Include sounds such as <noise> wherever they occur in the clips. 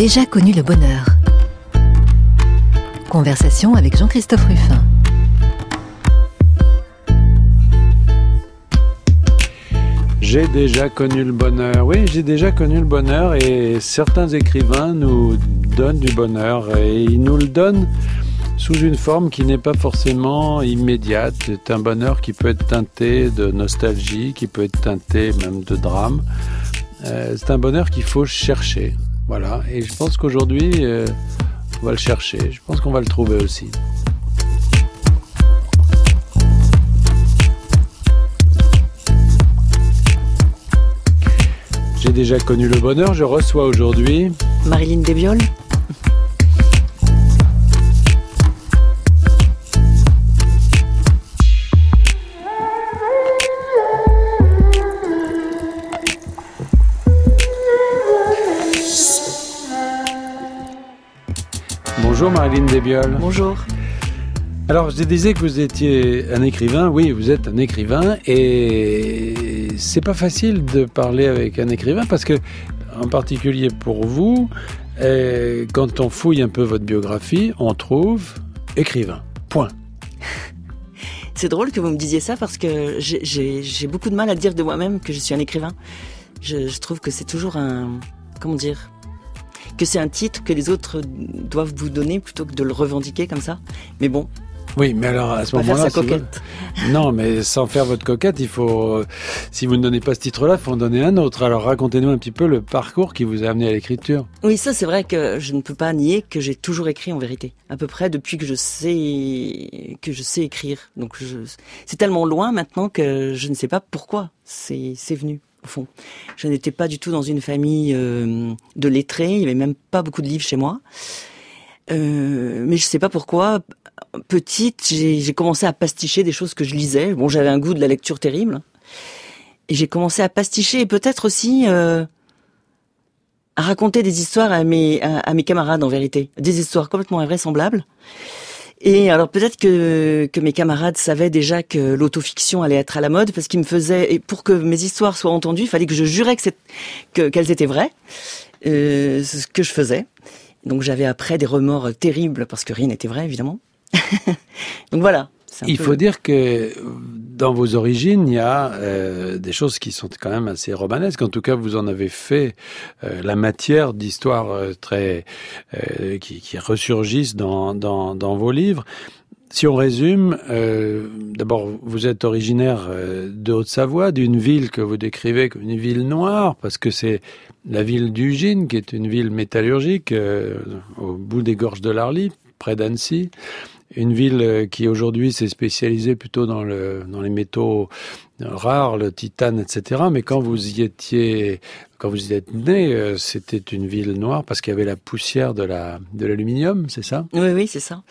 Déjà connu le bonheur. Conversation avec Jean-Christophe Ruffin. J'ai déjà connu le bonheur. Oui, j'ai déjà connu le bonheur et certains écrivains nous donnent du bonheur et ils nous le donnent sous une forme qui n'est pas forcément immédiate. C'est un bonheur qui peut être teinté de nostalgie, qui peut être teinté même de drame. Euh, c'est un bonheur qu'il faut chercher. Voilà. Et je pense qu'aujourd'hui, euh, on va le chercher. Je pense qu'on va le trouver aussi. J'ai déjà connu le bonheur. Je reçois aujourd'hui Marilyn Desbioles Bonjour Marilyn Desbioles. Bonjour. Alors, je disais que vous étiez un écrivain. Oui, vous êtes un écrivain et c'est pas facile de parler avec un écrivain parce que, en particulier pour vous, euh, quand on fouille un peu votre biographie, on trouve écrivain. Point. <laughs> C'est drôle que vous me disiez ça parce que j'ai beaucoup de mal à dire de moi-même que je suis un écrivain. Je, je trouve que c'est toujours un. Comment dire que c'est un titre que les autres doivent vous donner plutôt que de le revendiquer comme ça. Mais bon, oui, mais alors à ce moment-là, faire sa coquette. <laughs> non, mais sans faire votre coquette, il faut, si vous ne donnez pas ce titre-là, il faut en donner un autre. Alors racontez-nous un petit peu le parcours qui vous a amené à l'écriture. Oui, ça c'est vrai que je ne peux pas nier que j'ai toujours écrit en vérité, à peu près depuis que je sais que je sais écrire. Donc c'est tellement loin maintenant que je ne sais pas pourquoi c'est venu au fond. Je n'étais pas du tout dans une famille euh, de lettrés, il n'y avait même pas beaucoup de livres chez moi. Euh, mais je ne sais pas pourquoi, petite, j'ai commencé à pasticher des choses que je lisais. Bon, j'avais un goût de la lecture terrible. Et j'ai commencé à pasticher et peut-être aussi euh, à raconter des histoires à mes, à mes camarades en vérité. Des histoires complètement invraisemblables. Et alors peut-être que, que mes camarades savaient déjà que l'autofiction allait être à la mode parce qu'ils me faisaient et pour que mes histoires soient entendues, il fallait que je jurais que qu'elles étaient vraies, euh, ce que je faisais. Donc j'avais après des remords terribles parce que rien n'était vrai évidemment. <laughs> Donc voilà. Il faut dire que dans vos origines, il y a euh, des choses qui sont quand même assez romanesques. En tout cas, vous en avez fait euh, la matière d'histoires euh, très qui, qui, ressurgissent dans, dans, dans, vos livres. Si on résume, d'abord, vous êtes originaire de Haute-Savoie, d'une ville que vous décrivez comme une ville noire, parce que c'est la ville d'Ugine, qui est une ville métallurgique, au bout des gorges de l'Arly, près d'Annecy une ville euh, qui aujourd'hui s'est spécialisée plutôt dans, le, dans les métaux rares, le titane, etc. Mais quand vous y étiez, quand vous y êtes né, euh, c'était une ville noire parce qu'il y avait la poussière de l'aluminium, c'est ça? Oui, oui, c'est ça.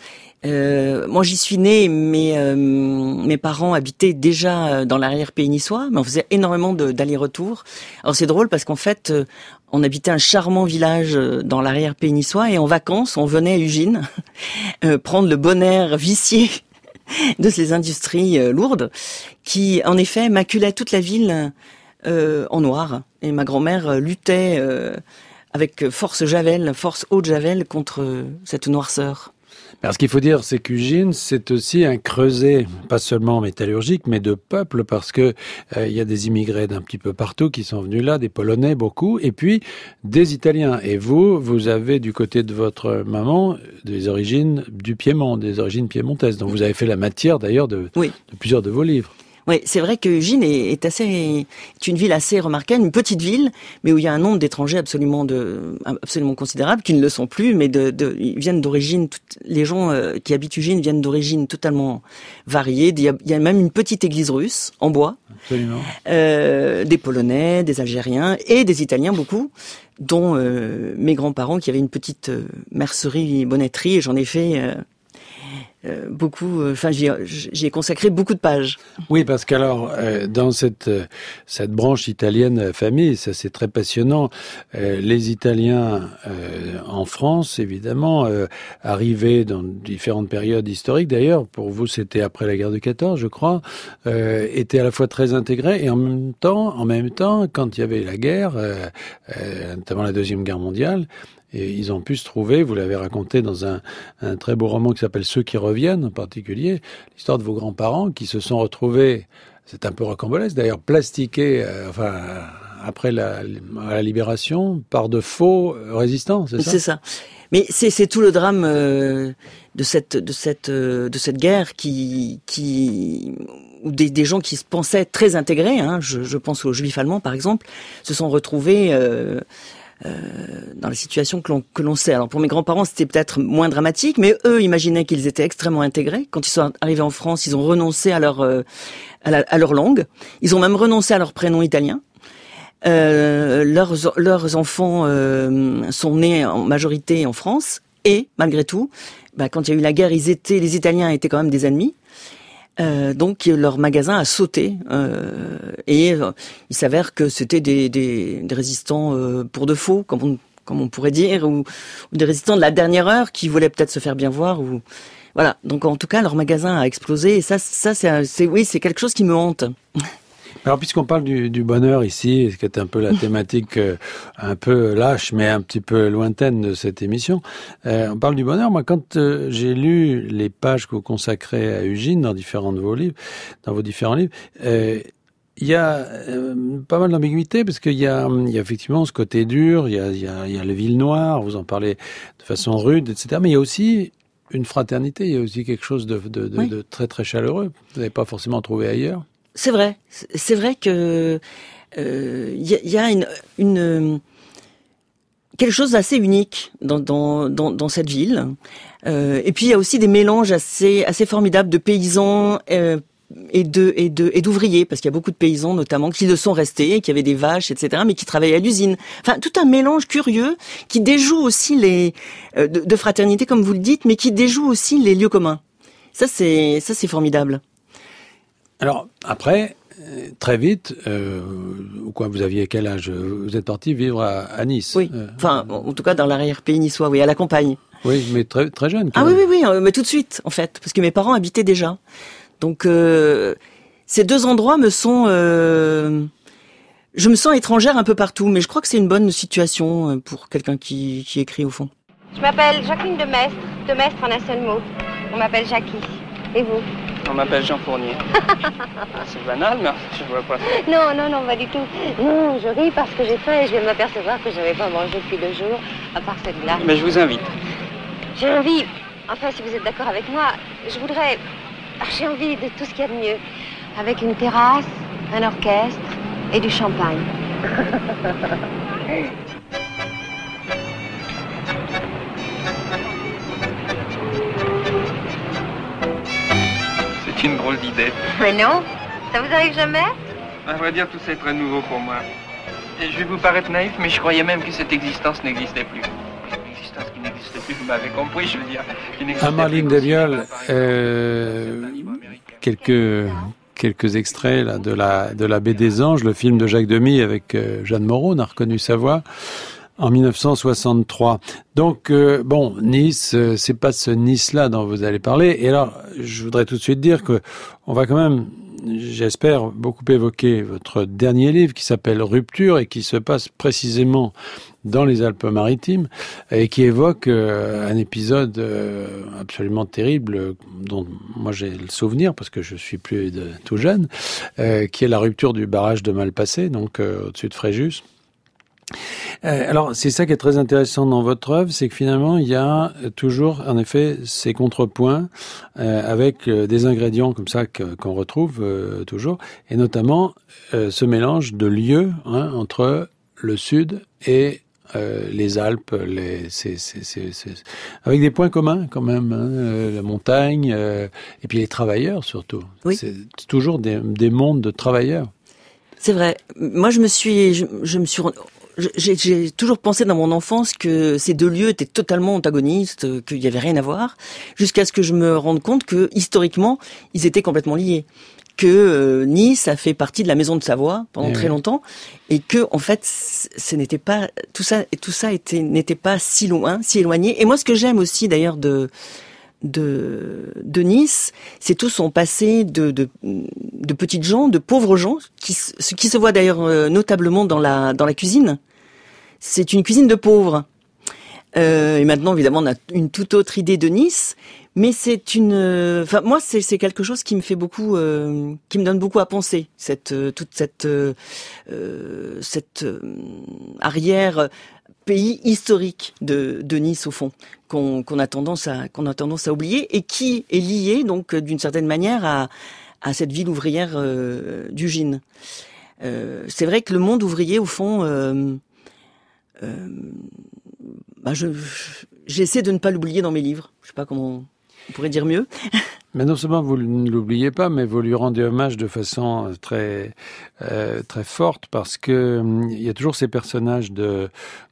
Euh, moi, j'y suis né, mais euh, mes parents habitaient déjà dans l'arrière-pays niçois, mais on faisait énormément d'allers-retours. Alors c'est drôle parce qu'en fait, on habitait un charmant village dans l'arrière-pays niçois et en vacances, on venait à Ugine <laughs> prendre le bon air vicié <laughs> de ces industries lourdes qui, en effet, maculaient toute la ville en noir. Et ma grand-mère luttait avec force Javel, force haute Javel contre cette noirceur. Alors, ce qu'il faut dire, c'est qu'Ugine, c'est aussi un creuset, pas seulement métallurgique, mais de peuple, parce que euh, il y a des immigrés d'un petit peu partout qui sont venus là, des Polonais beaucoup, et puis des Italiens. Et vous, vous avez du côté de votre maman des origines du Piémont, des origines piémontaises. Donc vous avez fait la matière d'ailleurs de, de plusieurs de vos livres. Oui, c'est vrai que Eugene est, assez, est une ville assez remarquable, une petite ville, mais où il y a un nombre d'étrangers absolument de, absolument considérable, qui ne le sont plus, mais de, de ils viennent d'origine, les gens euh, qui habitent Eugene viennent d'origine totalement variées. Il y, a, il y, a, même une petite église russe en bois, euh, des Polonais, des Algériens et des Italiens beaucoup, dont euh, mes grands-parents qui avaient une petite euh, mercerie, bonnetterie, et j'en ai fait euh, beaucoup. euh, Enfin, j'y ai- consacré beaucoup de pages. Oui, parce qu'alors, euh, dans cette, euh, cette branche italienne famille, ça c'est très passionnant. Euh, les Italiens en France, évidemment, arrivés dans différentes périodes historiques, d'ailleurs, pour vous c'était après la guerre de 14, je crois, étaient à la fois très intégrés et en même temps, en même temps, quand il y avait la guerre, notamment la Deuxième Guerre mondiale, et ils ont pu se trouver, vous l'avez raconté dans un, un très beau roman qui s'appelle Ceux qui reviennent en particulier, l'histoire de vos grands-parents qui se sont retrouvés, c'est un peu rocambolesque d'ailleurs, plastiqués, euh, enfin, après la, la libération, par de faux résistants, c'est ça? C'est ça. Mais c'est tout le drame euh, de cette de cette euh, de cette guerre qui qui où des, des gens qui se pensaient très intégrés, hein, je, je pense aux Juifs allemands par exemple, se sont retrouvés euh, dans la situation que l'on que l'on sait. Alors pour mes grands-parents c'était peut-être moins dramatique, mais eux imaginaient qu'ils étaient extrêmement intégrés. Quand ils sont arrivés en France, ils ont renoncé à leur euh, à, à leur langue. Ils ont même renoncé à leur prénom italien. Euh, leurs, leurs enfants euh, sont nés en majorité en France et malgré tout, bah, quand il y a eu la guerre, ils étaient, les Italiens étaient quand même des ennemis. Euh, donc leur magasin a sauté euh, et euh, il s'avère que c'était des, des, des résistants euh, pour de faux, comme on, comme on pourrait dire, ou, ou des résistants de la dernière heure qui voulaient peut-être se faire bien voir. Ou voilà. Donc en tout cas, leur magasin a explosé et ça, ça c'est, c'est oui, c'est quelque chose qui me hante. Alors, puisqu'on parle du, du bonheur ici, ce qui est un peu la <laughs> thématique euh, un peu lâche, mais un petit peu lointaine de cette émission, euh, on parle du bonheur. Moi, quand euh, j'ai lu les pages que vous consacrez à Eugène dans différents de vos livres, dans vos différents livres, il y a pas mal d'ambiguïté parce qu'il y a, il y a effectivement ce côté dur, il y a, il y a, il y a le ville noir, vous en parlez de façon rude, etc. Mais il y a aussi une fraternité, il y a aussi quelque chose de, de, de, Oui. de très très chaleureux. Vous n'avez pas forcément trouvé ailleurs. C'est vrai. C'est vrai que euh, il y, a- il y a une, une quelque chose d'assez unique dans, dans, dans, dans cette ville. Euh, et puis il y a aussi des mélanges assez assez formidables de paysans. euh, et de et de et d'ouvriers parce qu'il y a beaucoup de paysans notamment qui le sont restés qui avaient des vaches etc mais qui travaillaient à l'usine enfin tout un mélange curieux qui déjoue aussi les euh, de, de fraternité comme vous le dites mais qui déjoue aussi les lieux communs ça c'est ça c'est formidable Alors après, euh, très vite, euh, ou quoi, vous aviez quel âge? Vous êtes parti vivre à, à Nice. Oui. Euh, Enfin, en en tout cas, dans l'arrière-pays niçois, oui, à la campagne. oui, mais très très jeune. quand Ah oui, même. oui, oui, euh, mais tout de suite, en fait, parce que mes parents habitaient déjà. Donc, euh, ces deux endroits me sont... euh, je me sens étrangère un peu partout, mais je crois que c'est une bonne situation euh, pour quelqu'un qui, qui écrit au fond. Je m'appelle Jacqueline Demestre, Demestre en un seul mot. On m'appelle Jackie. Et vous? On m'appelle Jean Fournier. <laughs> c'est banal, mais je vois pas. Non, non, non, pas du tout. Non, je ris parce que j'ai faim et je viens de m'apercevoir que je n'avais pas mangé depuis deux jours, à part cette glace. Mais je vous invite. J'ai envie, enfin si vous êtes d'accord avec moi, je voudrais... ah, J'ai envie de tout ce qu'il y a de mieux. Avec une terrasse, un orchestre et du champagne. <laughs> C'est une drôle d'idée. Mais non, ça vous arrive jamais À vrai dire, tout ça est très nouveau pour moi. Et je vais vous paraître naïf, mais je croyais même que cette existence n'existait plus. Une existence qui n'existait plus, vous m'avez compris, je veux dire. Amaline si, euh, quelques quelques extraits là, de la de la baie des Anges, le film de Jacques Demy avec euh, Jeanne Moreau, on a reconnu sa voix en 1963. Donc euh, bon, Nice, euh, c'est pas ce Nice-là dont vous allez parler. Et alors, je voudrais tout de suite dire que on va quand même, j'espère, beaucoup évoquer votre dernier livre qui s'appelle Rupture et qui se passe précisément dans les Alpes-Maritimes et qui évoque euh, un épisode absolument terrible dont moi j'ai le souvenir parce que je suis plus de, tout jeune, qui est la rupture du barrage de Malpassé, donc au-dessus de Fréjus. Euh, alors, c'est ça qui est très intéressant dans votre œuvre, c'est que finalement, il y a euh, toujours, en effet, ces contrepoints euh, avec euh, des ingrédients comme ça que- qu'on retrouve toujours, et notamment ce mélange de lieux hein, entre le sud et euh, les Alpes, les, c'est, c'est, c'est, c'est- avec des points communs quand même, hein, euh, la montagne, euh, et puis les travailleurs surtout. Oui. C'est toujours des, des mondes de travailleurs. C'est vrai. Moi, je me suis, je, je me suis, j'ai toujours pensé dans mon enfance que ces deux lieux étaient totalement antagonistes, qu'il n'y avait rien à voir, jusqu'à ce que je me rende compte que historiquement, ils étaient complètement liés que euh, Nice a fait partie de la maison de Savoie pendant Eh très oui. longtemps et que en fait ce n'était pas tout ça tout ça était n'était pas si loin si éloigné et moi ce que j'aime aussi d'ailleurs de de, de Nice, c'est tout son passé de, de, petites gens, de pauvres gens, qui, ce qui se voit d'ailleurs euh, notablement dans la, dans la cuisine. C'est une cuisine de pauvres. Euh, et maintenant, évidemment, on a une toute autre idée de Nice, mais c'est une. euh, Enfin, moi, c'est quelque chose qui me fait beaucoup, qui me donne beaucoup à penser. Cette toute cette cette arrière pays historique de, de Nice au fond qu'on a tendance à qu'on a tendance à oublier et qui est lié donc d'une certaine manière à à cette ville ouvrière euh, du Gine. Euh, c'est vrai que le monde ouvrier au fond euh, euh, bah je je- j'essaie de ne pas l'oublier dans mes livres. Je sais pas comment on pourrait dire mieux. <laughs> Mais non seulement vous ne l'oubliez pas, mais vous lui rendez hommage de façon euh, très euh, très forte parce que hum, il y a toujours ces personnages de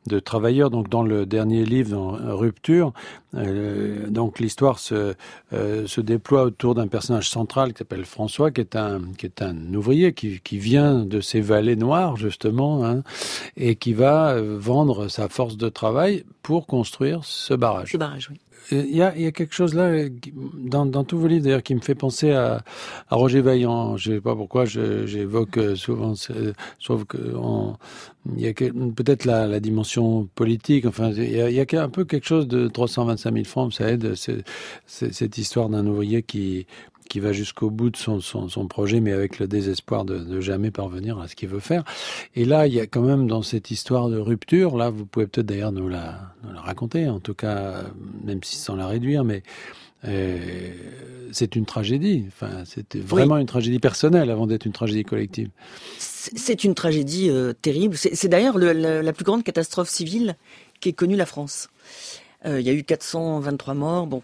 de travailleurs. Donc dans le dernier livre, dans Rupture, euh, donc l'histoire se euh, se déploie autour d'un personnage central qui s'appelle François, qui est un qui est un ouvrier qui qui vient de ces vallées noires justement hein, et qui va euh, vendre sa force de travail pour construire ce barrage. Ce barrage, oui. Il y a, il y a quelque chose là, euh, dans, tous vos livres d'ailleurs, qui me fait penser à, Roger Vaillant. Je sais pas pourquoi j'évoque euh, souvent, sauf que on- il y a peut-être la, dimension politique. Enfin, il y, a, un peu quelque chose de 325 000 francs, ça aide. C'est cette histoire d'un ouvrier qui qui va jusqu'au bout de son, son, son projet, mais avec le désespoir de, de jamais parvenir à ce qu'il veut faire. Et là, il y a quand même dans cette histoire de rupture, là, vous pouvez peut-être d'ailleurs nous la, nous la raconter, en tout cas, même si sans la réduire, mais euh, c'est une tragédie. Enfin, c'était vraiment une tragédie personnelle avant d'être une tragédie collective. C'est une tragédie euh, terrible. C'est d'ailleurs le- le- la plus grande catastrophe civile qu'ait connue la France. Euh, Il y a eu 423 morts. Bon.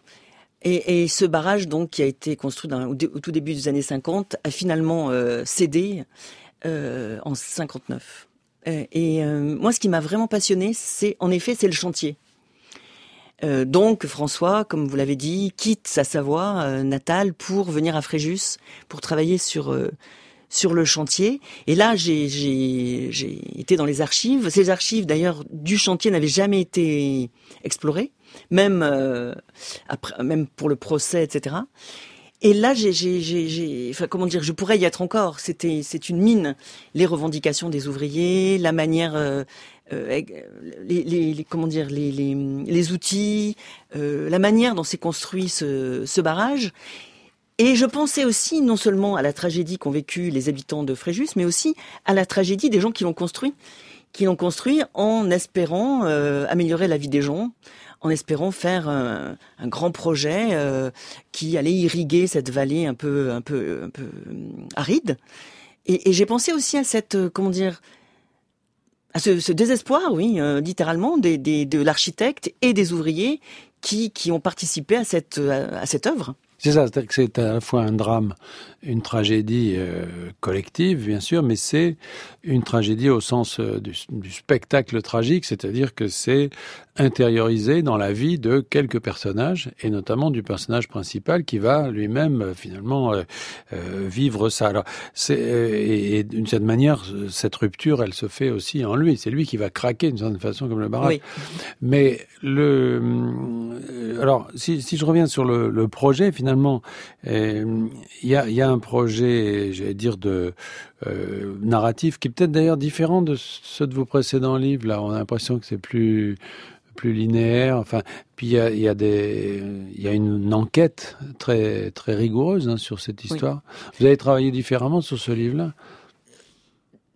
Et, ce barrage, donc, qui a été construit au, tout début des années 50, a finalement euh, cédé euh, en 59. Euh, et moi, ce qui m'a vraiment passionné, c'est, en effet, c'est le chantier. Donc François, comme vous l'avez dit, quitte sa Savoie natale pour venir à Fréjus pour travailler sur sur le chantier. Et là, j'ai été dans les archives. Ces archives, d'ailleurs, du chantier n'avaient jamais été explorées, même euh, après, même pour le procès, etc. Et là, j'ai, comment dire, je pourrais y être encore. C'était, c'est une mine. Les revendications des ouvriers, la manière, euh, euh, les, comment dire, les, les, outils, la manière dont s'est construit ce, ce barrage. Et je pensais aussi non seulement à la tragédie qu'ont vécu les habitants de Fréjus, mais aussi à la tragédie des gens qui l'ont construit, qui l'ont construit en espérant améliorer la vie des gens, en espérant faire un, un grand projet euh, qui allait irriguer cette vallée un peu, euh, aride. Et, j'ai pensé aussi à cette, euh, comment dire, à ce, désespoir, oui, euh, littéralement, des, de l'architecte et des ouvriers qui, ont participé à cette, à, cette œuvre. C'est ça, c'est à la fois un drame, une tragédie euh, collective, bien sûr, mais c'est une tragédie au sens euh, du, du spectacle tragique, c'est-à-dire que c'est intériorisé dans la vie de quelques personnages, et notamment du personnage principal qui va lui-même euh, finalement euh, euh, vivre ça. Alors, c'est, euh, et, et d'une certaine manière, cette rupture, elle se fait aussi en lui. C'est lui qui va craquer d'une certaine façon comme le barrage. Oui. Mais le, alors, si, si je reviens sur le, le projet, finalement, il y, a, y a un projet, j'allais dire, de euh, narratif qui est peut-être d'ailleurs différent de ceux de vos précédents livres. Là, on a l'impression que c'est plus plus linéaire. Enfin, puis il y a, il y a des, il y a une enquête très très rigoureuse hein, sur cette histoire. Vous avez travaillé différemment sur ce livre-là?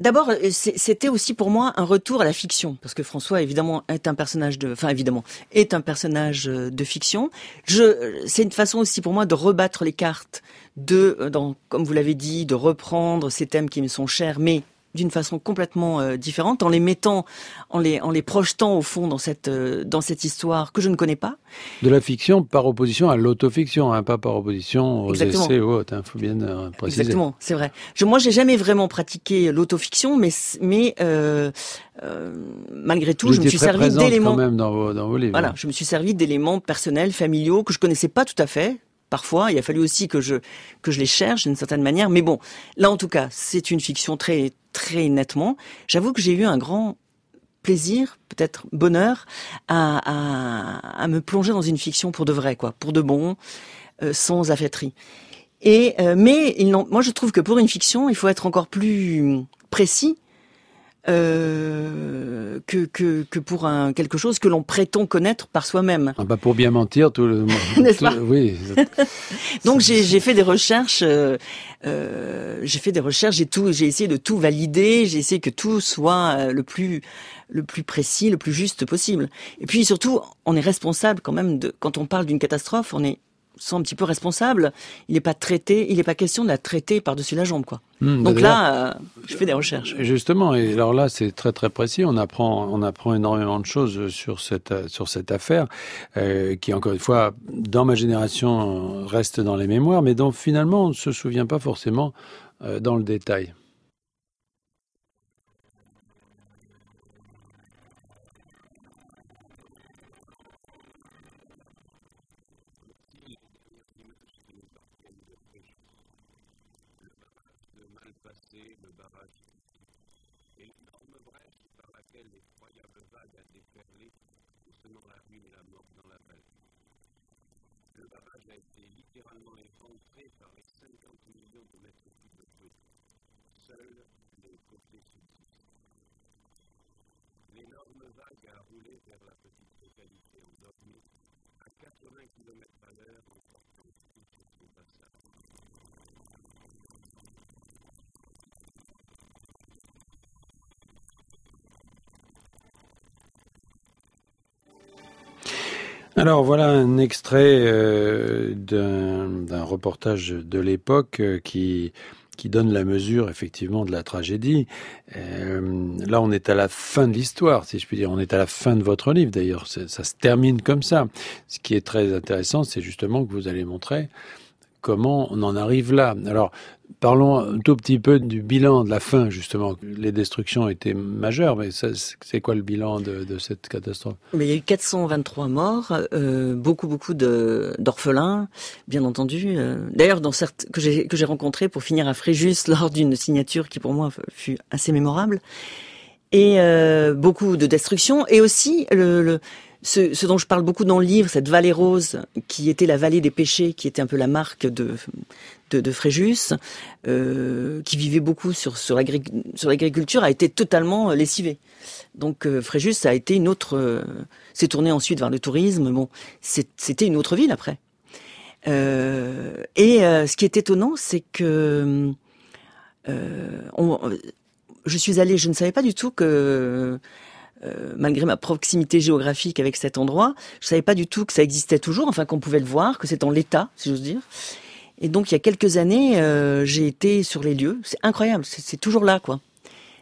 D'abord, euh, c'était aussi pour moi un retour à la fiction, parce que François, évidemment, est un personnage de, enfin évidemment, est un personnage euh, de fiction. Je, c'est une façon aussi pour moi de rebattre les cartes, de, euh, dans, comme vous l'avez dit, de reprendre ces thèmes qui me sont chers, mais d'une façon complètement euh, différente, en les mettant, en les, en les projetant au fond dans cette, euh, dans cette histoire que je ne connais pas. De la fiction par opposition à l'autofiction, hein, pas par opposition aux Exactement. essais ou autres. Il faut bien euh, préciser. Exactement, c'est vrai. Je, moi, j'ai jamais vraiment pratiqué l'autofiction, mais, mais malgré tout, je me suis servi d'éléments. même dans vos, dans vos livres. Voilà, je me suis servi d'éléments personnels, familiaux que je connaissais pas tout à fait. Parfois, il a fallu aussi que je que je les cherche d'une certaine manière. Mais bon, là en tout cas, c'est une fiction très très nettement. J'avoue que j'ai eu un grand plaisir, peut-être bonheur, à, à, me plonger dans une fiction pour de vrai, quoi, pour de bon, euh, sans affaîtrie. Et euh, mais moi je trouve que pour une fiction, il faut être encore plus précis euh, que, que que pour un quelque chose que l'on prétend connaître par soi-même. Ah bah pour bien mentir, tout le <laughs> N'est-ce pas Oui. <laughs> Donc j'ai j'ai fait des recherches, euh, euh, j'ai fait des recherches, j'ai tout, j'ai essayé de tout valider, j'ai essayé que tout soit le plus le plus précis, le plus juste possible. Et puis surtout, on est responsable quand même de quand on parle d'une catastrophe, on est sent un petit peu responsable. Il n'est pas traité, il n'est pas question de la traiter par-dessus la jambe, quoi. Hmm, Donc là, euh, je fais des recherches. Justement, et alors là, c'est très très précis. On apprend, on apprend énormément de choses sur cette sur cette affaire, euh, qui encore une fois, dans ma génération, reste dans les mémoires, mais dont finalement on ne se souvient pas forcément euh, dans le détail. Alors voilà un extrait euh, d'un reportage de l'époque euh, qui qui donne la mesure effectivement de la tragédie. Euh, là, on est à la fin de l'histoire, si je puis dire. On est à la fin de votre livre, d'ailleurs. C'est- Ça se termine comme ça. Ce qui est très intéressant, c'est justement que vous allez montrer comment on en arrive là. Alors, parlons un tout petit peu du bilan de la fin, justement. Les destructions étaient majeures, mais c'est quoi le bilan de, cette catastrophe? Mais il y a eu 423 morts, euh, beaucoup beaucoup d'orphelins, bien entendu. euh, D'ailleurs, dans que j'ai rencontré pour finir à Fréjus <laughs> lors d'une signature qui pour moi fut assez mémorable, et euh, beaucoup de destruction, et aussi le ce, dont je parle beaucoup dans le livre, cette vallée rose qui était la vallée des péchés, qui était un peu la marque de de, Fréjus, euh, qui vivait beaucoup sur sur l'agri- sur l'agriculture, a été totalement lessivée. Donc euh, Fréjus a été une autre, euh, s'est tourné ensuite vers le tourisme. Bon, c'était une autre ville après. Euh, et euh, ce qui est étonnant, c'est que euh, je suis allée, je ne savais pas du tout que euh, malgré ma proximité géographique avec cet endroit, je savais pas du tout que ça existait toujours, enfin qu'on pouvait le voir, que c'est en l'état, si j'ose dire. Et donc il y a quelques années, euh, j'ai été sur les lieux. C'est incroyable, c'est toujours là, quoi.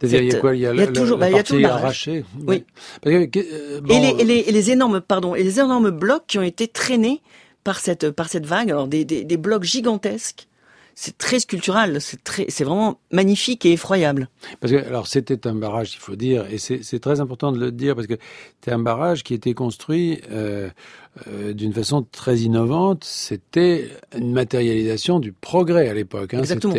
C'est-à-dire, il y a Cette- quoi Il y a, il y a la, toujours- la bah, il y a tout partie arrachée Oui. Que, euh, et, bon, les, et, les, et les énormes, pardon, et les énormes blocs qui ont été traînés par cette par cette vague. Alors des, des, des blocs gigantesques. C'est très sculptural. C'est très, c'est vraiment magnifique et effroyable. Parce que, alors, c'était un barrage, il faut dire, et c'est très important de le dire, parce que c'était un barrage qui était construit euh, euh, d'une façon très innovante. C'était une matérialisation du progrès à l'époque. Hein. Exactement.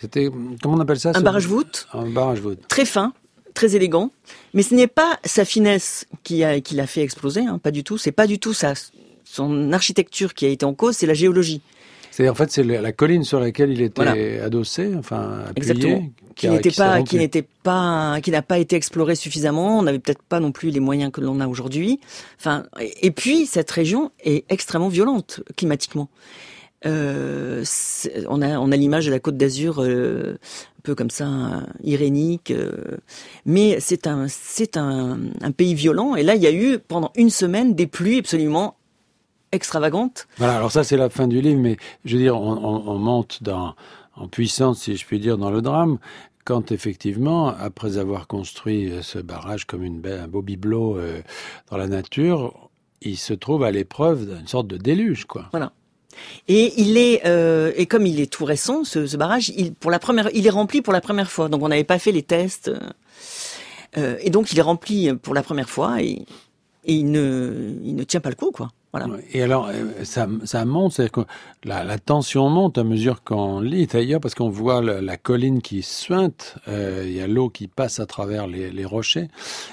C'était- comment on appelle ça? Un ce- barrage voûte Un barrage voûte. très fin, très élégant. Mais ce n'est pas sa finesse qui a qui l'a fait exploser. Hein, pas du tout. C'est pas du tout sa son architecture qui a été en cause. C'est la géologie. C'est en fait c'est la colline sur laquelle il était Voilà. adossé, enfin appuyé, Exactement. qui n'était pas, qui n'était pas, qui n'a pas été exploré suffisamment. On n'avait peut-être pas non plus les moyens que l'on a aujourd'hui. Enfin, et, puis cette région est extrêmement violente climatiquement. Euh, on a, on a l'image de la Côte d'Azur, euh, un peu comme ça, irénique. euh, mais c'est un, c'est un, un pays violent. Et là, il y a eu pendant une semaine des pluies absolument extravagantes. Voilà, alors ça c'est la fin du livre, mais je veux dire, on, on- on monte dans, en puissance, si je puis dire, dans le drame, quand effectivement, après avoir construit ce barrage comme une, un beau bibelot dans la nature, il se trouve à l'épreuve d'une sorte de déluge, quoi. Voilà. Et il est euh, et comme il est tout récent, ce, ce, barrage, il pour la première, il est rempli pour la première fois. Donc on n'avait pas fait les tests. Euh, et donc il est rempli pour la première fois et, et il ne il ne tient pas le coup quoi. Voilà. Et alors, euh, ça, ça monte, c'est-à-dire que la, la, tension monte à mesure qu'on lit, d'ailleurs, parce qu'on voit la, la, colline qui suinte, euh, il y a l'eau qui passe à travers les, les, rochers,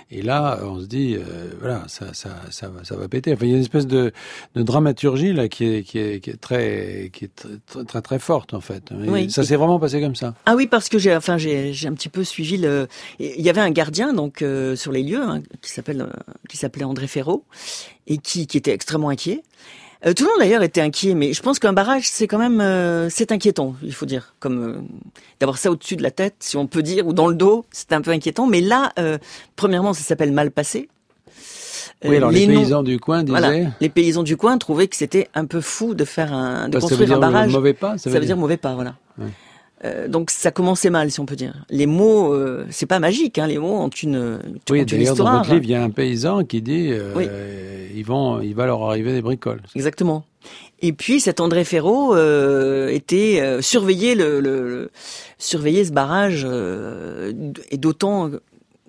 et là, on se dit, euh, voilà, ça, ça, ça, va, ça va péter. Enfin, il y a une espèce de, de dramaturgie là qui est, qui est, qui est très, qui est très, très, très, forte en fait. oui. Ça s'est vraiment passé comme ça. Ah oui, parce que j'ai, enfin, j'ai, j'ai un petit peu suivi le. Il y avait un gardien donc euh, sur les lieux hein, qui s'appelle, qui s'appelait André Ferraud et qui, qui était extrêmement inquiet. Euh, tout le monde d'ailleurs était inquiet, mais je pense qu'un barrage c'est quand même euh, c'est inquiétant, il faut dire, comme euh, d'avoir ça au-dessus de la tête, si on peut dire, ou dans le dos, c'est un peu inquiétant. Mais là, premièrement, ça s'appelle mal passé. Oui, alors les, les paysans du coin disaient. Voilà, les paysans du coin trouvaient que c'était un peu fou de faire un, de construire ça veut dire un barrage. Mauvais pas, ça veut, ça veut dire... dire mauvais pas, voilà. Ouais. Euh, donc ça commençait mal, si on peut dire. Les mots, euh, c'est pas magique. Hein, les mots ont une, ont oui, une histoire. Dans votre livre, il y a un paysan qui dit, euh, oui. ils vont, il va leur arriver des bricoles. Exactement. Et puis cet André Ferraud euh, était euh, surveillé le, le, le, surveiller ce barrage et d'autant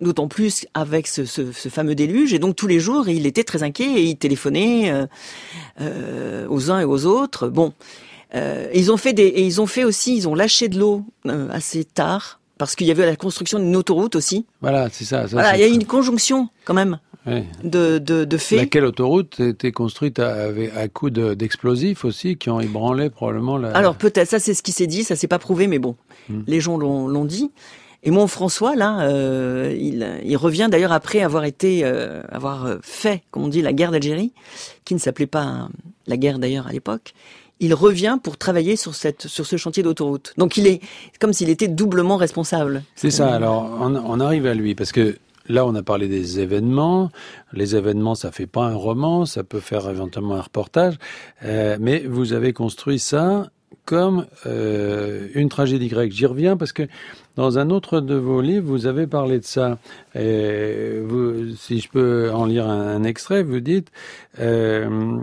d'autant plus avec ce, ce, ce, fameux déluge. Et donc tous les jours, il était très inquiet et il téléphonait aux uns et aux autres. Bon. Euh, ils ont fait des, et ils ont fait aussi, ils ont lâché de l'eau euh, assez tard parce qu'il y avait la construction d'une autoroute aussi. Voilà, c'est ça. ça voilà, il y a eu une conjonction quand même oui. de, de, de faits. Laquelle autoroute était construite à, à coup d'explosifs aussi qui ont ébranlé probablement la. Alors peut-être, ça c'est ce qui s'est dit, ça s'est pas prouvé, mais bon, hmm. les gens l'ont dit. Et mon François, là, euh, il, il, revient d'ailleurs après avoir été, euh, avoir fait, comme on dit, la guerre d'Algérie, qui ne s'appelait pas la guerre d'ailleurs à l'époque il revient pour travailler sur cette sur ce chantier d'autoroute. Donc il est comme s'il était doublement responsable. C'est ça. Alors on, on, arrive à lui parce que là on a parlé des événements. Les événements ça fait pas un roman, ça peut faire éventuellement un reportage, euh, mais vous avez construit ça comme euh, une tragédie grecque. J'y reviens parce que dans un autre de vos livres, vous avez parlé de ça. Si je peux en lire un, un extrait, vous dites euh,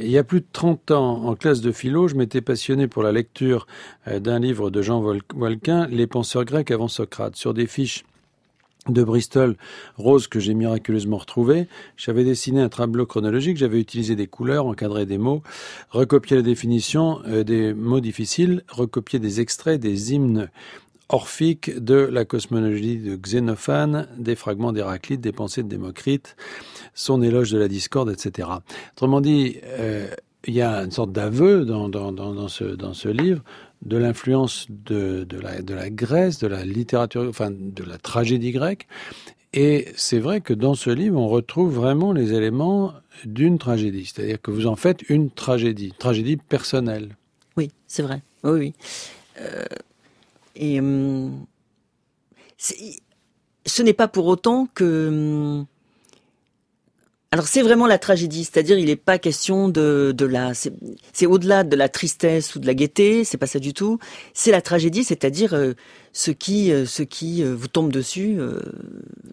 il y a plus de 30 ans, en classe de philo, je m'étais passionné pour la lecture euh, d'un livre de Jean Volquin, Les penseurs grecs avant Socrate, sur des fiches de Bristol rose que j'ai miraculeusement retrouvé. J'avais dessiné un tableau chronologique, j'avais utilisé des couleurs, encadré des mots, recopié la définition euh, des mots difficiles, recopié des extraits des hymnes orphiques de la cosmologie de Xénophane, des fragments d'Héraclite, des pensées de Démocrite, son éloge de la discorde, etc. Autrement dit, euh, il y a une sorte d'aveu dans, dans, ce, dans ce livre de l'influence de, de, la, Grèce, de la littérature, enfin de la tragédie grecque. Et c'est vrai que dans ce livre, on retrouve vraiment les éléments d'une tragédie. C'est-à-dire que vous en faites une tragédie, tragédie personnelle. Oui, c'est vrai. Oui, oui. Euh, et euh, ce n'est pas pour autant que hum, alors c'est vraiment la tragédie, c'est-à-dire il n'est pas question de, de la, c'est au-delà de la tristesse ou de la gaieté, c'est pas ça du tout. C'est la tragédie, c'est-à-dire euh, ce qui, euh, ce qui euh, vous tombe dessus euh,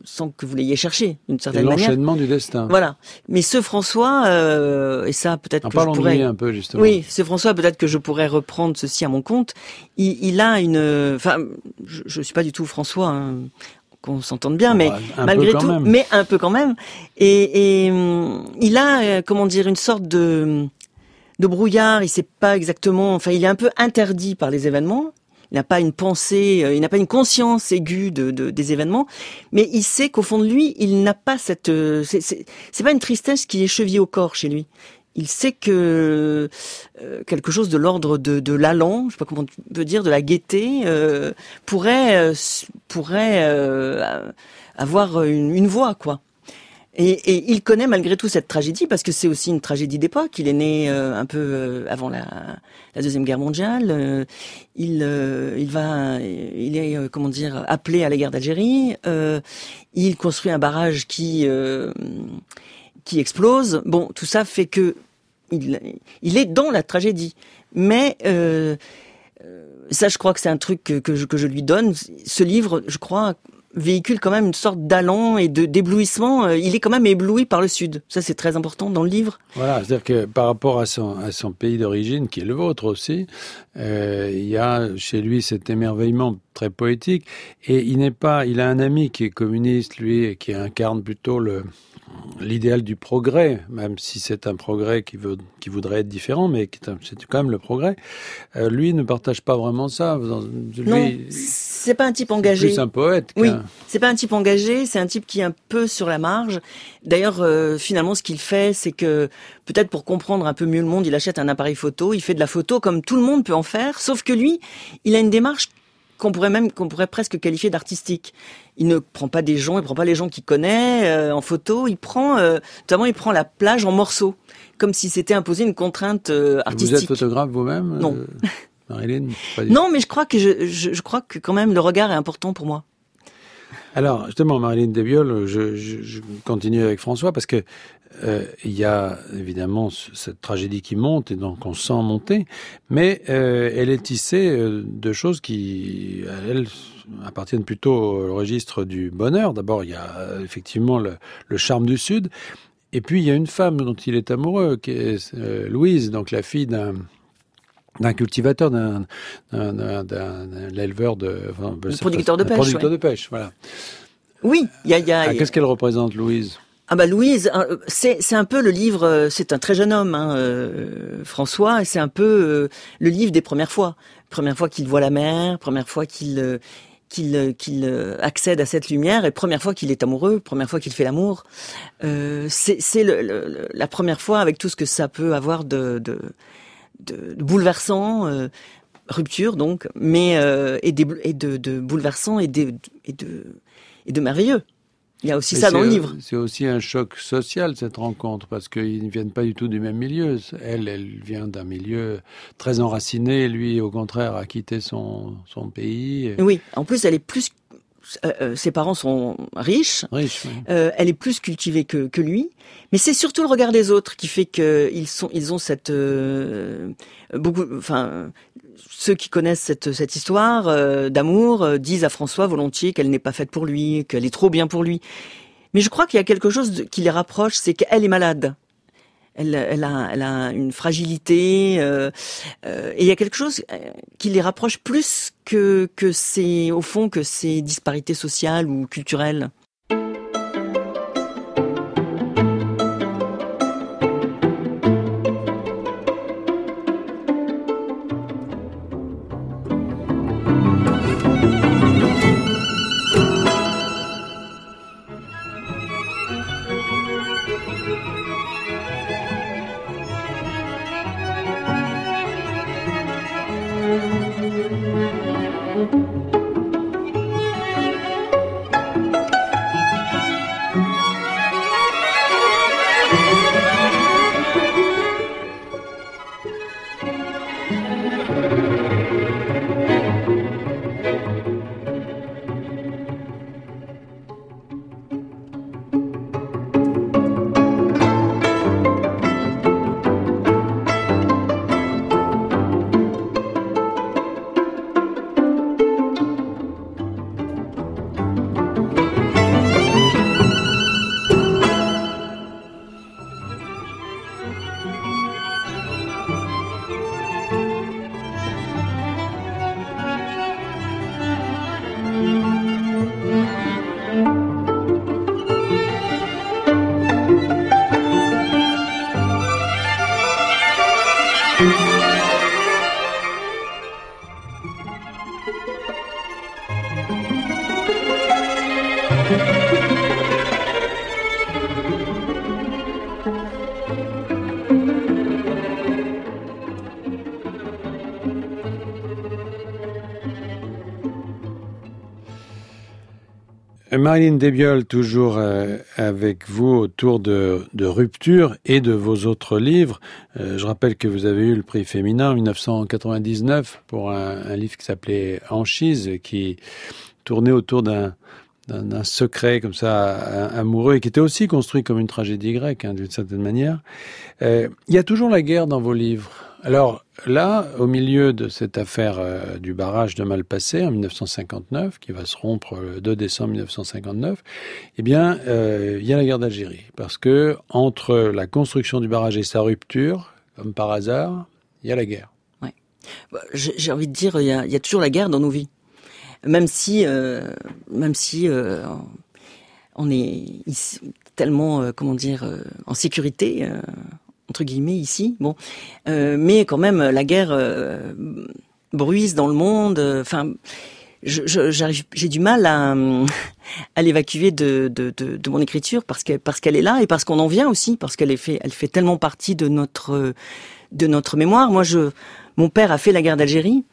sans que vous l'ayez cherché d'une certaine manière. L'enchaînement du destin. Voilà. Mais ce François, euh, et ça peut-être que je pourrais, un peu justement. Oui, ce François, peut-être que je pourrais reprendre ceci à mon compte. Il, il a une, enfin, je, je suis pas du tout François. Hein qu'on s'entende bien, mais un malgré tout, même. mais un peu quand même. Et, et il a, comment dire, une sorte de de brouillard. Il sait pas exactement. Enfin, il est un peu interdit par les événements. Il n'a pas une pensée, il n'a pas une conscience aiguë de, de, des événements, mais il sait qu'au fond de lui, il n'a pas cette. C'est pas une tristesse qui est chevillée au corps chez lui il sait que euh, quelque chose de l'ordre de, de l'allant, je sais pas comment on peut dire, de la gaieté, euh, pourrait euh, pourrait avoir une, voix, quoi. Et, il connaît malgré tout cette tragédie parce que c'est aussi une tragédie d'époque. Il est né un peu avant la, la, deuxième guerre mondiale. il il va il est comment dire appelé à la guerre d'Algérie. il construit un barrage qui qui explose. Bon, tout ça fait que il, est dans la tragédie. Mais euh, ça, je crois que c'est un truc que, que, je, lui donne. Ce livre, je crois, véhicule quand même une sorte d'allant et de d'éblouissement. Euh, il est quand même ébloui par le Sud. Ça, c'est très important dans le livre. Voilà, c'est-à-dire que par rapport à son, pays d'origine, qui est le vôtre aussi, euh, il y a chez lui cet émerveillement très poétique. Et il n'est pas, il a un ami qui est communiste, lui, et qui incarne plutôt le, l'idéal du progrès, même si c'est un progrès qui, veut, qui voudrait être différent, mais c'est quand même le progrès. Euh, lui ne partage pas vraiment ça. Lui, non, c'est pas un type engagé. C'est un poète. Oui, c'est pas un type engagé. C'est un type qui est un peu sur la marge. D'ailleurs, euh, finalement, ce qu'il fait, c'est que peut-être pour comprendre un peu mieux le monde, il achète un appareil photo, il fait de la photo comme tout le monde peut en faire, sauf que lui, il a une démarche qu'on pourrait même qu'on pourrait presque qualifier d'artistique. Il ne prend pas des gens, il prend pas les gens qu'il connaît euh, en photo, il prend euh, notamment il prend la plage en morceaux, comme si c'était imposé une contrainte euh, artistique. Vous êtes photographe vous-même Non. Marilyn Non, mais je crois que je, je, je, crois que quand même le regard est important pour moi. Alors justement, Marilyn Debiol, je, je, continue avec François parce que euh, il y a évidemment cette tragédie qui monte et donc on sent monter, mais euh, elle est tissée euh, de choses qui, elles, appartiennent plutôt au registre du bonheur. D'abord, il y a effectivement le, le, charme du Sud, et puis il y a une femme dont il est amoureux, qui est Louise, donc la fille d'un d'un cultivateur, d'un éleveur de... Enfin, producteur de pêche. producteur de pêche, voilà. Oui, il y a... A... Ah, Qu'est-ce qu'elle représente, Louise? Ah bah Louise, euh, c'est un peu le livre, euh, c'est un très jeune homme, hein, euh, François, et c'est un peu le livre des premières fois. Première fois qu'il voit la mer, première fois qu'il qu'il qu'il accède à cette lumière, et première fois qu'il est amoureux, première fois qu'il fait l'amour. c'est la première fois avec tout ce que ça peut avoir de, de, de, bouleversant, rupture donc, mais et, des, et de, de bouleversant et, et de et de merveilleux. Il y a aussi ça dans le livre. C'est aussi un choc social cette rencontre parce qu'ils ne viennent pas du tout du même milieu. Elle, elle vient d'un milieu très enraciné. Lui, au contraire, a quitté son, son pays. Oui, en plus, elle est plus. Euh, euh, ses parents sont riches. Riche, euh, elle est plus cultivée que, que lui. Mais c'est surtout le regard des autres qui fait qu'ils sont, ils ont cette beaucoup, enfin, ceux qui connaissent cette, cette histoire euh, d'amour euh, disent à François volontiers qu'elle n'est pas faite pour lui, qu'elle est trop bien pour lui. Mais je crois qu'il y a quelque chose qui les rapproche, c'est qu'elle est malade. Elle, elle, a, elle a une fragilité euh, et il y a quelque chose qui les rapproche plus que que c'est au fond que ces disparités sociales ou culturelles. Marilyn Debiol, toujours euh, avec vous autour de, de, Rupture et de vos autres livres. Euh, je rappelle que vous avez eu le prix féminin en 1999 pour un, livre qui s'appelait Anchise, qui tournait autour d'un d'un secret comme ça amoureux et qui était aussi construit comme une tragédie grecque hein, d'une certaine manière. Euh, il y a toujours la guerre dans vos livres. Alors là, au milieu de cette affaire euh, du barrage de Malpassé en 1959, qui va se rompre le 2 décembre 1959, eh bien, euh, il y a la guerre d'Algérie. Parce que entre la construction du barrage et sa rupture, comme par hasard, il y a la guerre. Ouais. Bah, J'ai envie de dire, il y, a, toujours la guerre dans nos vies. Même si, euh, même si on est ici, tellement, comment dire, en sécurité entre guillemets ici. Bon, euh, mais quand même la guerre euh, bruise dans le monde. Enfin, j'ai du mal à, <laughs> l'évacuer de, de, de, mon écriture parce que parce qu'elle est là et parce qu'on en vient aussi parce qu'elle fait elle fait tellement partie de notre de notre mémoire. Moi, je mon père a fait la guerre d'Algérie.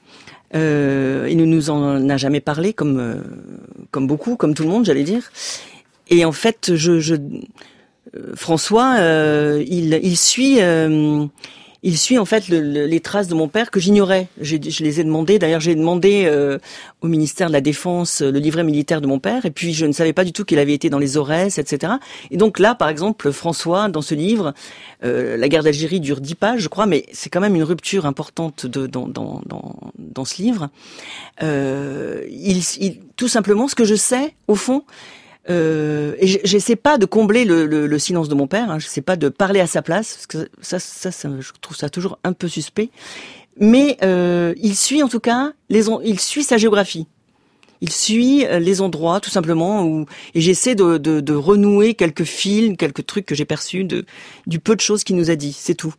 Euh, il ne nous en a jamais parlé comme euh, comme beaucoup, comme tout le monde, j'allais dire. Et en fait, je, euh, François, euh, il, il, suit, euh, il suit en fait le, le, les traces de mon père que j'ignorais. Je les ai demandé. D'ailleurs, j'ai demandé euh, au ministère de la Défense le livret militaire de mon père, et puis je ne savais pas du tout qu'il avait été dans les Aurès, etc. Et donc là, par exemple, François, dans ce livre, euh, la guerre d'Algérie dure dix pages, je crois, mais c'est quand même une rupture importante de, dans, dans, dans, dans ce livre. Euh, il, il, tout simplement, ce que je sais, au fond, euh, et j'essaie pas de combler le, le, le, silence de mon père. Hein, j'essaie pas de parler à sa place, parce que ça, ça, ça, je trouve ça toujours un peu suspect. Mais euh, il suit en tout cas les, il suit sa géographie. Il suit euh, les endroits tout simplement où et j'essaie de, de, de, renouer quelques fils, quelques trucs que j'ai perçus de du peu de choses qu'il nous a dit. C'est tout.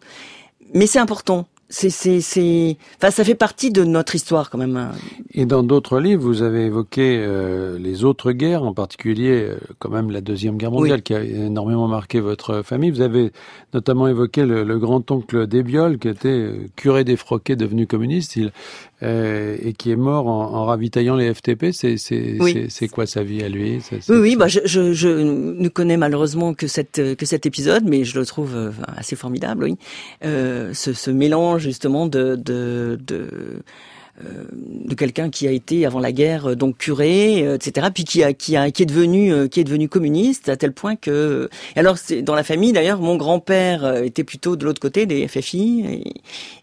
Mais c'est important c'est, c'est, c'est, enfin, ça fait partie de notre histoire quand même. Et dans d'autres livres, vous avez évoqué euh, les autres guerres, en particulier euh, quand même la deuxième guerre mondiale, oui. qui a énormément marqué votre famille. Vous avez notamment évoqué le, le grand-oncle d'Ebiol, qui était euh, curé défroqué, devenu communiste, il, euh, et qui est mort en, en ravitaillant les FTP. C'est, c'est, oui. quoi sa vie à lui? Oui, oui, bah, je, je, je, ne connais malheureusement que cette que cet épisode, mais je le trouve assez formidable. Oui, euh, ce, ce mélange justement de, de, de de quelqu'un qui a été avant la guerre donc curé, etc. Puis qui a qui a qui est devenu qui est devenu communiste à tel point que alors c'est dans la famille d'ailleurs mon grand-père était plutôt de l'autre côté des FFI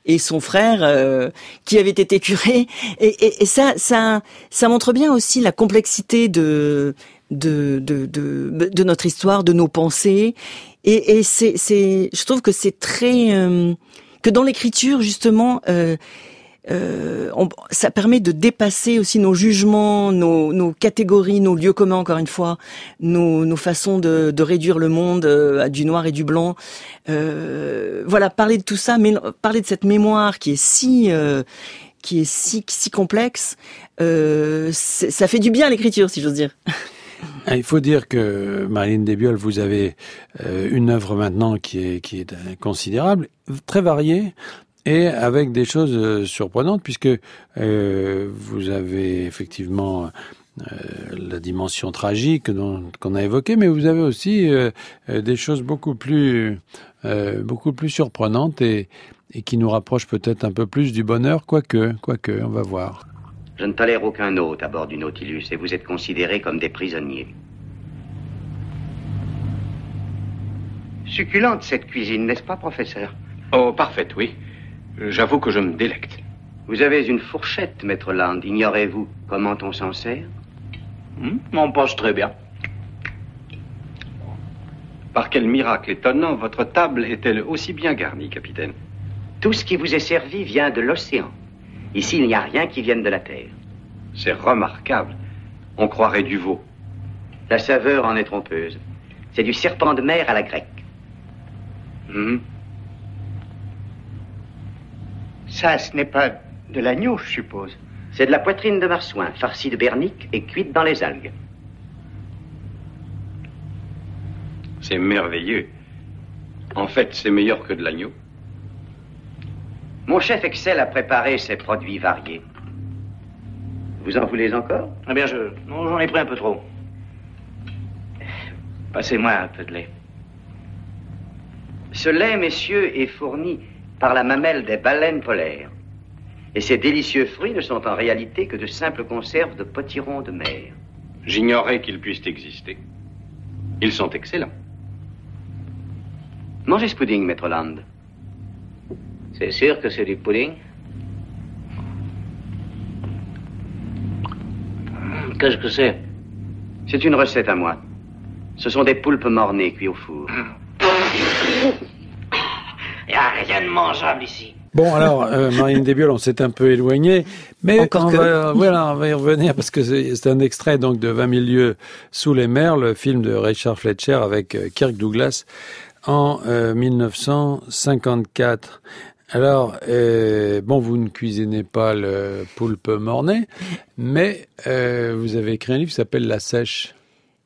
et, et son frère euh, qui avait été curé et, et, et, ça ça ça montre bien aussi la complexité de de de de, de notre histoire, de nos pensées et, et c'est c'est je trouve que c'est très euh, que dans l'écriture justement euh, euh, on, ça permet de dépasser aussi nos jugements, nos, catégories, nos lieux communs, encore une fois, nos, façons de, réduire le monde euh, à du noir et du blanc. Euh, voilà, parler de tout ça, mais parler de cette mémoire qui est si euh, complexe, euh, ça fait du bien à l'écriture, si j'ose dire. Il faut dire que Marlène Desbiol, vous avez euh, une œuvre maintenant qui est considérable, très variée, et avec des choses euh, surprenantes, puisque euh, vous avez effectivement euh, la dimension tragique qu'on a évoquée, mais vous avez aussi euh, des choses beaucoup plus, euh, beaucoup plus surprenantes et, et qui nous rapprochent peut-être un peu plus du bonheur, quoique, quoique, on va voir. Je ne tolère aucun hôte à bord du Nautilus et vous êtes considérés comme des prisonniers. Succulente cette cuisine, n'est-ce pas, professeur? Oh, parfaite, oui. J'avoue que je me délecte. Vous avez une fourchette, maître Land. Ignorez-vous comment on s'en sert? Hmm, On pense très bien. Par quel miracle étonnant votre table est-elle aussi bien garnie, capitaine? Tout ce qui vous est servi vient de l'océan. Ici, il n'y a rien qui vienne de la terre. C'est remarquable. On croirait du veau. La saveur en est trompeuse. C'est du serpent de mer à la grecque. Mmh. Ça, ce n'est pas de l'agneau, je suppose. C'est de la poitrine de marsouin, farcie de bernique et cuite dans les algues. C'est merveilleux. En fait, c'est meilleur que de l'agneau. Mon chef excelle à préparer ces produits variés. Vous en voulez encore? Eh bien, je... j'en ai pris un peu trop. Passez-moi un peu de lait. Ce lait, messieurs, est fourni par la mamelle des baleines polaires. Et ces délicieux fruits ne sont en réalité que de simples conserves de potirons de mer. J'ignorais qu'ils puissent exister. Ils sont excellents. Mangez ce pudding, maître Land. C'est sûr que c'est du pudding Qu'est-ce que c'est? C'est une recette à moi. Ce sont des poulpes mornées cuits au four. <laughs> Il n'y a rien de mangeable ici. Bon, alors, euh, Marine Desbiol, on s'est un peu éloigné, mais Encore on, que. va, voilà, on va y revenir parce que c'est un extrait donc de 20 000 lieues sous les mers, le film de Richard Fletcher avec euh, Kirk Douglas en euh, 1954. Alors, euh, bon, vous ne cuisinez pas le poulpe mornay, mais euh, vous avez écrit un livre qui s'appelle La Sèche.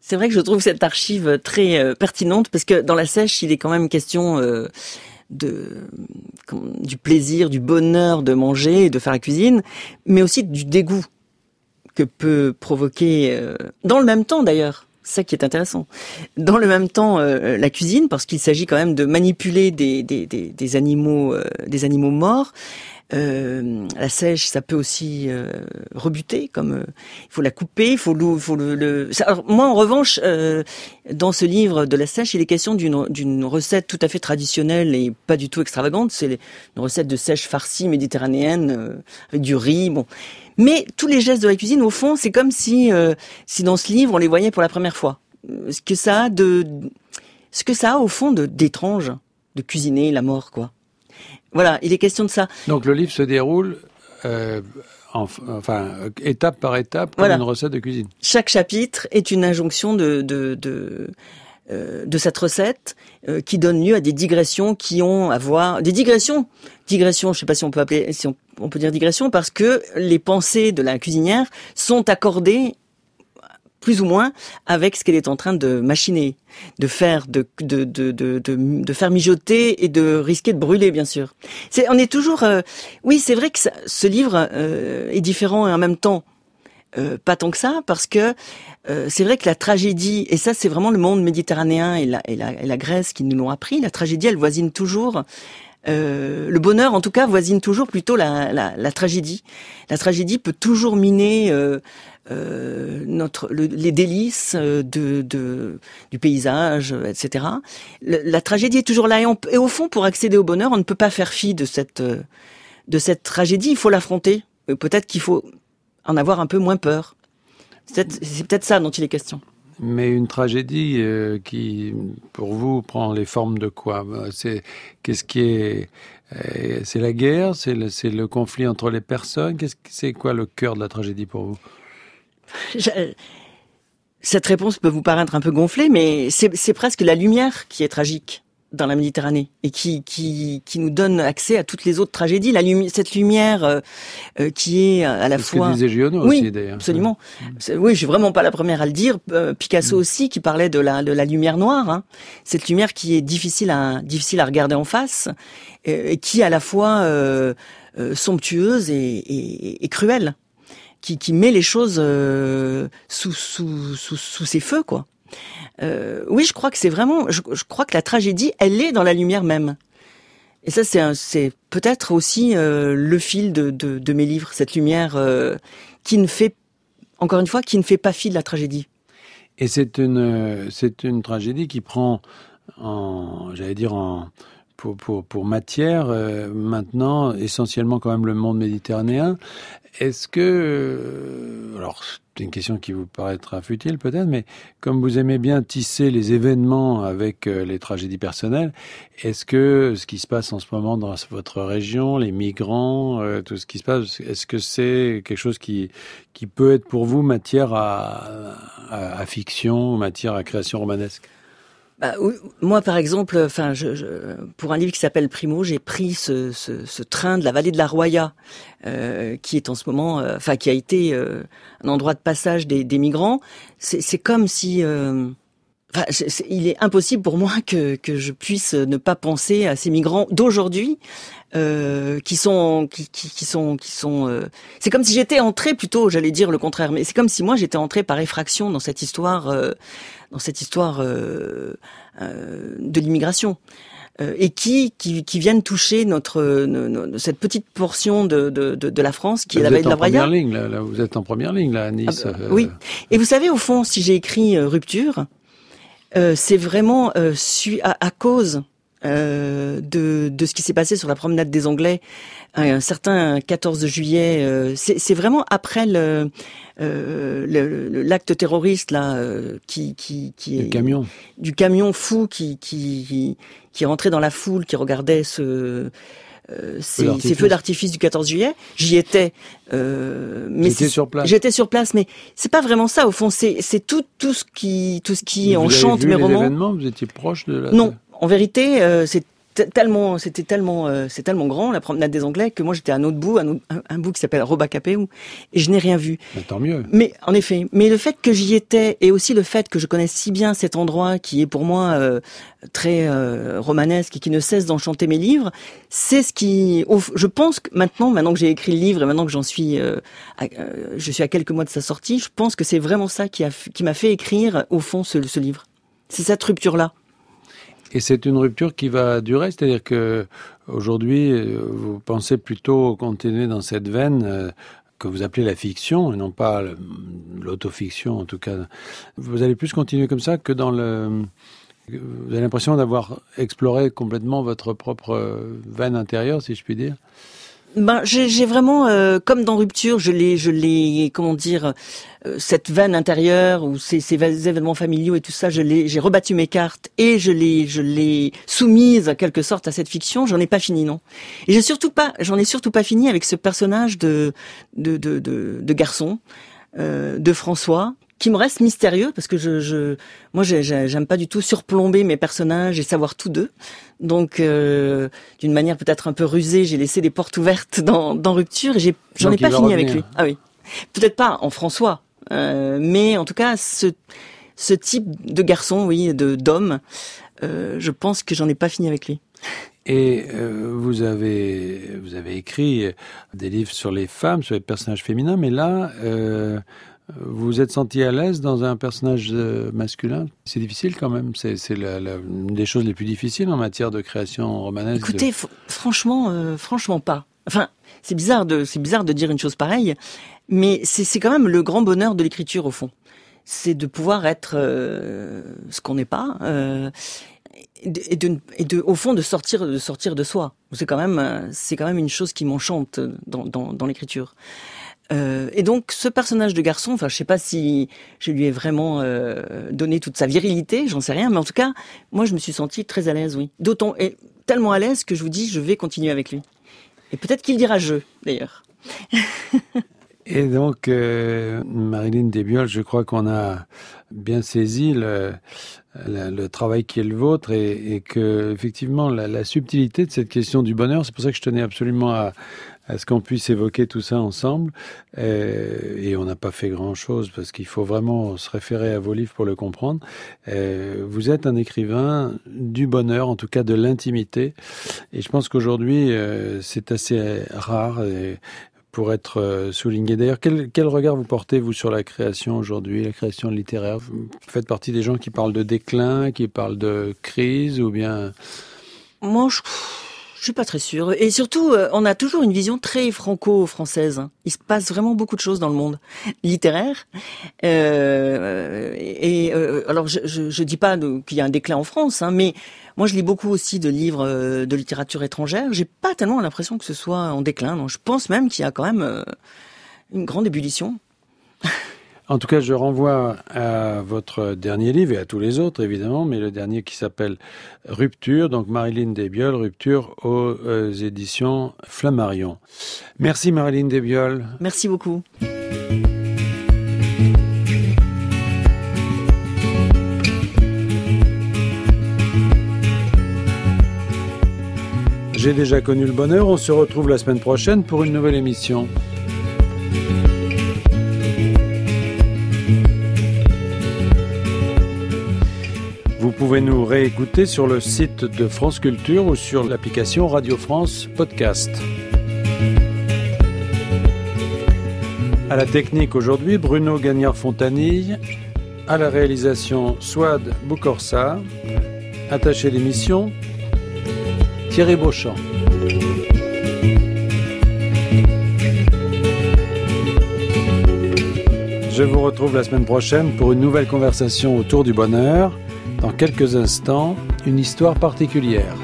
C'est vrai que je trouve cette archive très euh, pertinente parce que dans la sèche, il est quand même question euh, de du plaisir, du bonheur de manger et de faire la cuisine, mais aussi du dégoût que peut provoquer euh, dans le même temps d'ailleurs. Ça qui est intéressant. Dans le même temps, euh, la cuisine, parce qu'il s'agit quand même de manipuler des, des, des, des animaux, euh, des animaux morts. Euh, la sèche, ça peut aussi euh, rebuter, comme euh, il faut la couper, il faut le, faut le, le- alors, moi, en revanche, euh, dans ce livre de la sèche, il est question d'une recette tout à fait traditionnelle et pas du tout extravagante. C'est une recette de sèche farcie méditerranéenne avec du riz. Bon, mais tous les gestes de la cuisine, au fond, c'est comme si si dans ce livre on les voyait pour la première fois. Ce que ça a de ce que ça a au fond de d'étrange de cuisiner la mort, quoi. Voilà, il est question de ça. Donc le livre se déroule euh, en- enfin étape par étape comme Voilà. une recette de cuisine. chaque chapitre est une injonction de de de, euh, de cette recette euh, qui donne lieu à des digressions qui ont à voir des digressions digressions je sais pas si on peut appeler si on, on peut dire digression parce que les pensées de la cuisinière sont accordées plus ou moins avec ce qu'elle est en train de machiner, de faire, de, faire mijoter et de risquer de brûler, bien sûr. C'est, on est toujours, euh, oui, c'est vrai que ce livre euh, est différent et en même temps euh, pas tant que ça, parce que c'est vrai que la tragédie, et ça c'est vraiment le monde méditerranéen et la, et la Grèce qui nous l'ont appris, la tragédie elle voisine toujours, euh, le bonheur en tout cas voisine toujours plutôt la, tragédie. La tragédie peut toujours miner euh, euh, les délices du paysage, etc. La tragédie est toujours là et, au fond pour accéder au bonheur, on ne peut pas faire fi de cette tragédie. Il faut l'affronter. Peut-être qu'il faut en avoir un peu moins peur. C'est peut-être ça dont il est question. Mais une tragédie euh, qui, pour vous, prend les formes de quoi? C'est qu'est-ce qui est euh, C'est la guerre? C'est le, c'est le conflit entre les personnes? Qu'est-ce que c'est quoi le cœur de la tragédie pour vous? Je- Cette réponse peut vous paraître un peu gonflée, mais c'est c'est presque la lumière qui est tragique dans la Méditerranée et qui qui qui nous donne accès à toutes les autres tragédies. La lumi- cette lumière euh, euh, qui est à la C'est ce fois que disait oui, aussi d'ailleurs. absolument. Oui, je suis vraiment pas la première à le dire. Euh, Picasso aussi qui parlait de la de la lumière noire, hein. cette lumière qui est difficile à difficile à regarder en face euh, et qui est à la fois euh, euh, somptueuse et, et, et cruelle, qui qui met les choses euh, sous sous sous sous ses feux quoi. Euh, oui, je crois que c'est vraiment, je, crois que la tragédie, elle est dans la lumière même. Et ça, c'est peut-être aussi euh, le fil de, mes livres, cette lumière euh, qui ne fait, encore une fois, qui ne fait pas fi de la tragédie. Et c'est une, c'est une tragédie qui prend en, j'allais dire en, pour, matière euh, maintenant essentiellement quand même le monde méditerranéen. Est-ce que, euh, alors c'est une question qui vous paraîtra futile peut-être, mais comme vous aimez bien tisser les événements avec euh, les tragédies personnelles, est-ce que ce qui se passe en ce moment dans votre région, les migrants, tout ce qui se passe, est-ce que c'est quelque chose qui, qui peut être pour vous matière à fiction, matière à création romanesque? Bah, moi, par exemple, enfin, je, je, pour un livre qui s'appelle Primo, j'ai pris ce, ce, ce train de la vallée de la Roya, euh, qui est en ce moment, euh, enfin, qui a été euh, un endroit de passage des, des migrants. C'est c'est comme si, euh, enfin, il est impossible pour moi que, que je puisse ne pas penser à ces migrants d'aujourd'hui, euh, qui sont, qui, qui, qui sont, qui sont. euh, c'est comme si j'étais entré plutôt, j'allais dire le contraire, mais c'est comme si moi j'étais entré par effraction dans cette histoire. euh, dans cette histoire euh, euh, de l'immigration euh, et qui, qui qui viennent toucher notre no- no- cette petite portion de, de, de, de la France qui est la êtes de la en première ligne, là, là, vous êtes en première ligne là, à Nice. Ah bah, euh, Oui. Et vous savez au fond, si j'ai écrit rupture, euh, c'est vraiment euh, su- à, à cause euh, de, de ce qui s'est passé sur la promenade des Anglais un certain 14 juillet. Euh, c'est vraiment après le euh, l'acte terroriste là euh, qui qui qui est camion du camion fou qui qui qui est rentré dans la foule qui regardait ce euh, ces, ces, feux d'artifice du 14 juillet. J'y étais. Euh, mais sur place. J'étais sur place, mais c'est pas vraiment ça. Au fond, c'est c'est tout tout ce qui tout ce qui enchante avez mes vu les romans. Événements, vous étiez proche de la. Non, en vérité, euh, c'est tellement, c'était tellement, euh, c'est tellement grand la promenade des Anglais que moi j'étais à un autre bout, un, un, bout qui s'appelle Robacapéou, et je n'ai rien vu. Mais tant mieux. Mais en effet, mais le fait que j'y étais et aussi le fait que je connaisse si bien cet endroit qui est pour moi euh, très euh, romanesque et qui ne cesse d'enchanter mes livres, c'est ce qui, je pense que maintenant, maintenant que j'ai écrit le livre et maintenant que j'en suis, à, je suis à quelques mois de sa sortie, je pense que c'est vraiment ça qui a, qui m'a fait écrire au fond ce, ce livre. C'est cette rupture là. Et c'est une rupture qui va durer, c'est-à-dire que aujourd'hui, vous pensez plutôt continuer dans cette veine que vous appelez la fiction, et non pas l'autofiction en tout cas. Vous allez plus continuer comme ça que dans le... Vous avez l'impression d'avoir exploré complètement votre propre veine intérieure, si je puis dire? Ben, j'ai vraiment, euh, comme dans Rupture, je l'ai, je l'ai, comment dire, euh, cette veine intérieure ou ces, ces, événements familiaux et tout ça, je l'ai, j'ai rebattu mes cartes et je l'ai, je l'ai soumise en quelque sorte à cette fiction. J'en ai pas fini, non. Et j'ai surtout pas, j'en ai surtout pas fini avec ce personnage de de de, de, de garçon euh, de François qui me reste mystérieux parce que je, je moi j'aime pas du tout surplomber mes personnages et savoir tout d'eux. Donc euh, d'une manière peut-être un peu rusée, j'ai laissé des portes ouvertes dans, dans Rupture et j'en ai, ai pas fini avec lui. Ah oui. Peut-être pas en François, euh, mais en tout cas ce ce type de garçon, oui, de d'homme, euh, je pense que j'en ai pas fini avec lui. Et euh, vous avez vous avez écrit des livres sur les femmes, sur les personnages féminins, mais là euh, vous êtes senti à l'aise dans un personnage masculin? C'est difficile quand même. C'est une des choses les plus difficiles en matière de création romanesque. Écoutez, franchement, euh, franchement pas. Enfin, c'est bizarre de c'est bizarre de dire une chose pareille, mais c'est quand même le grand bonheur de l'écriture au fond. C'est de pouvoir être euh, ce qu'on n'est pas. Euh, et de, au fond, de sortir, de sortir de soi. C'est quand même, c'est quand même une chose qui m'enchante dans, dans l'écriture. Euh, et donc ce personnage de garçon, enfin je sais pas si je lui ai vraiment euh, donné toute sa virilité, j'en sais rien, mais en tout cas moi je me suis sentie très à l'aise, oui. D'autant et tellement à l'aise que je vous dis je vais continuer avec lui. Et peut-être qu'il dira je d'ailleurs. <laughs> et donc euh, Marilyn Desbioles, je crois qu'on a bien saisi le, travail qui est le vôtre et, que effectivement la subtilité de cette question du bonheur, c'est pour ça que je tenais absolument à, à ce qu'on puisse évoquer tout ça ensemble. Euh, et on n'a pas fait grand-chose parce qu'il faut vraiment se référer à vos livres pour le comprendre. Euh, vous êtes un écrivain du bonheur, en tout cas de l'intimité. Et je pense qu'aujourd'hui, euh, c'est assez rare. Et, pour être souligné. D'ailleurs, quel, quel, regard vous portez, vous, sur la création aujourd'hui, la création littéraire? Vous faites partie des gens qui parlent de déclin, qui parlent de crise, ou bien... Moi, je je suis pas très sûre. Et surtout, euh, on a toujours une vision très franco-française. Il se passe vraiment beaucoup de choses dans le monde littéraire. Euh, et euh, alors, je, je, je dis pas qu'il y a un déclin en France, hein, mais moi, je lis beaucoup aussi de livres euh, de littérature étrangère. J'ai pas tellement l'impression que ce soit en déclin. Non, je pense même qu'il y a quand même euh, une grande ébullition. En tout cas, je renvoie à votre dernier livre et à tous les autres, évidemment, mais le dernier qui s'appelle Rupture, donc Marilyn Desbioles, Rupture aux euh, éditions Flammarion. Merci Marilyn Desbioles. Merci beaucoup. J'ai déjà connu le bonheur, on se retrouve la semaine prochaine pour une nouvelle émission. Pouvez nous réécouter sur le site de France Culture ou sur l'application Radio France Podcast. À la technique aujourd'hui, Bruno Gagnard-Fontanille. À la réalisation, Swad Boukorsa. Attaché l'émission, Thierry Beauchamp. Je vous retrouve la semaine prochaine pour une nouvelle conversation autour du bonheur. Dans quelques instants, une histoire particulière.